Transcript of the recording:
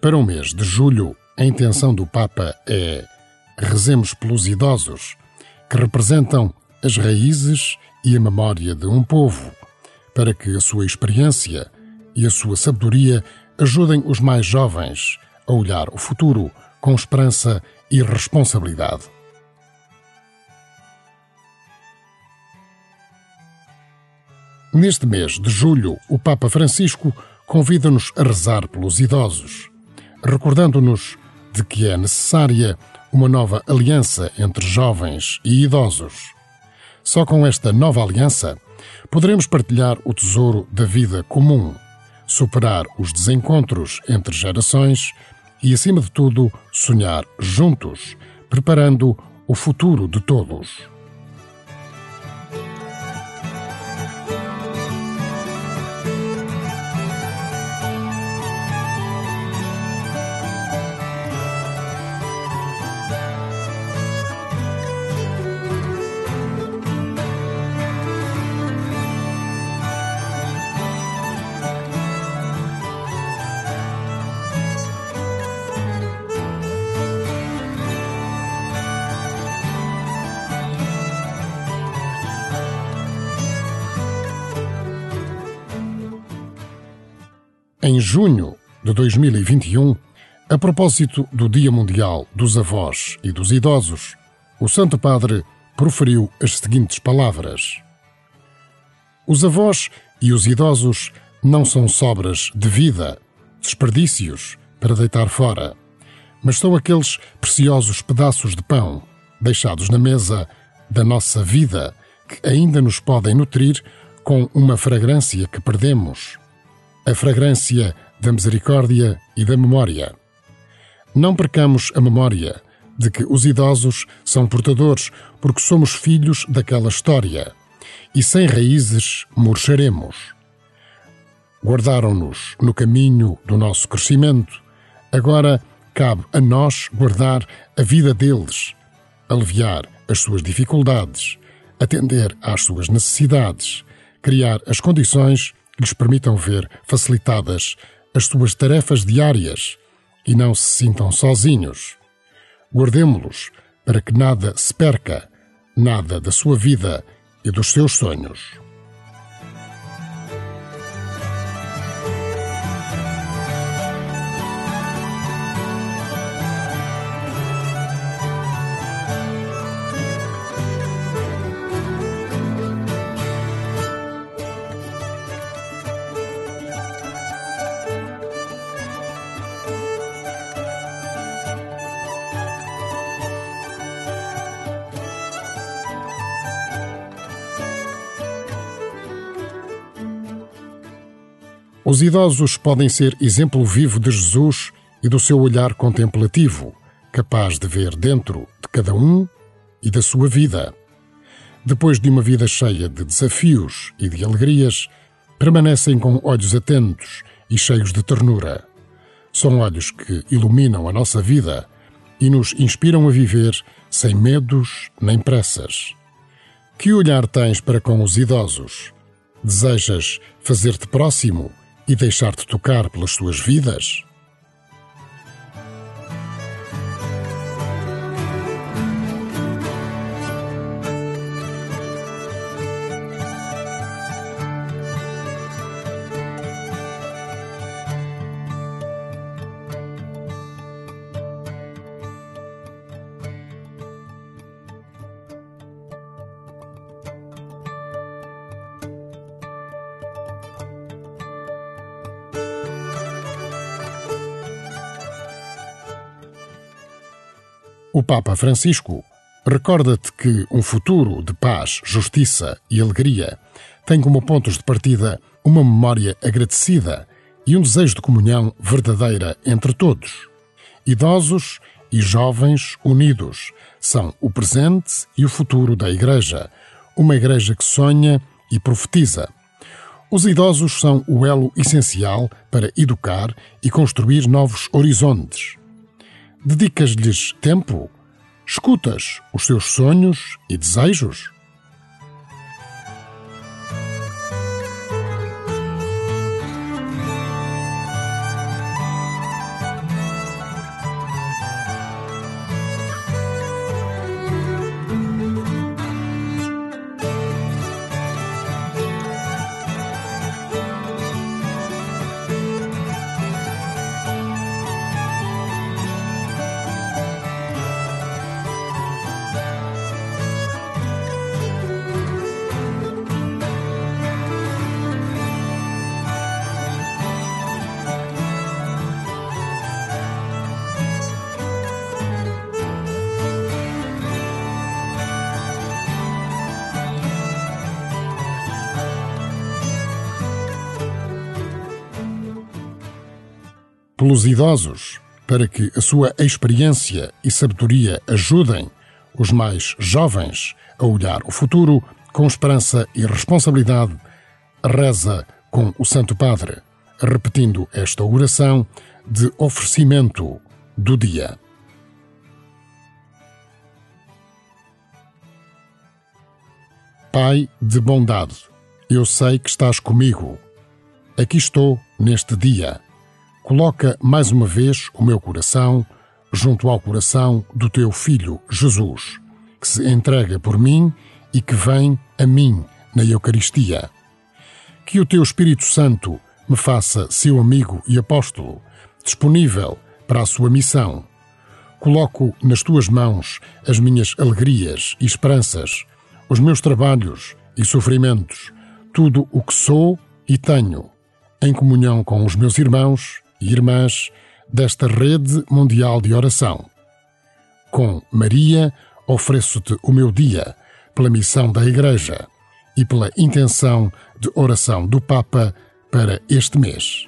Para o mês de julho, a intenção do Papa é rezemos pelos idosos, que representam as raízes e a memória de um povo, para que a sua experiência e a sua sabedoria ajudem os mais jovens a olhar o futuro com esperança e responsabilidade. Neste mês de julho, o Papa Francisco convida-nos a rezar pelos idosos, recordando-nos de que é necessária uma nova aliança entre jovens e idosos. Só com esta nova aliança poderemos partilhar o tesouro da vida comum, superar os desencontros entre gerações e, acima de tudo, sonhar juntos, preparando o futuro de todos. Em junho de 2021, a propósito do Dia Mundial dos Avós e dos Idosos, o Santo Padre proferiu as seguintes palavras: Os avós e os idosos não são sobras de vida, desperdícios para deitar fora, mas são aqueles preciosos pedaços de pão deixados na mesa da nossa vida que ainda nos podem nutrir com uma fragrância que perdemos a fragrância da misericórdia e da memória. Não percamos a memória de que os idosos são portadores porque somos filhos daquela história e sem raízes murcharemos. Guardaram-nos no caminho do nosso crescimento, agora cabe a nós guardar a vida deles, aliviar as suas dificuldades, atender às suas necessidades, criar as condições que lhes permitam ver facilitadas as suas tarefas diárias e não se sintam sozinhos. Guardemo-los para que nada se perca, nada da sua vida e dos seus sonhos. Os idosos podem ser exemplo vivo de Jesus e do seu olhar contemplativo, capaz de ver dentro de cada um e da sua vida. Depois de uma vida cheia de desafios e de alegrias, permanecem com olhos atentos e cheios de ternura. São olhos que iluminam a nossa vida e nos inspiram a viver sem medos nem pressas. Que olhar tens para com os idosos? Desejas fazer-te próximo e deixar-te tocar pelas suas vidas? O Papa Francisco recorda-te que um futuro de paz, justiça e alegria tem como pontos de partida uma memória agradecida e um desejo de comunhão verdadeira entre todos. Idosos e jovens unidos são o presente e o futuro da Igreja, uma Igreja que sonha e profetiza. Os idosos são o elo essencial para educar e construir novos horizontes. Dedicas-lhes tempo? Escutas os seus sonhos e desejos? Pelos idosos, para que a sua experiência e sabedoria ajudem os mais jovens a olhar o futuro com esperança e responsabilidade, reza com o Santo Padre, repetindo esta oração de oferecimento do dia. Pai de bondade, eu sei que estás comigo. Aqui estou neste dia. Coloca mais uma vez o meu coração junto ao coração do teu Filho Jesus, que se entrega por mim e que vem a mim na Eucaristia. Que o teu Espírito Santo me faça seu amigo e apóstolo, disponível para a sua missão. Coloco nas tuas mãos as minhas alegrias e esperanças, os meus trabalhos e sofrimentos, tudo o que sou e tenho, em comunhão com os meus irmãos e irmãs desta rede mundial de oração. Com Maria, ofereço-te o meu dia pela missão da Igreja e pela intenção de oração do Papa para este mês.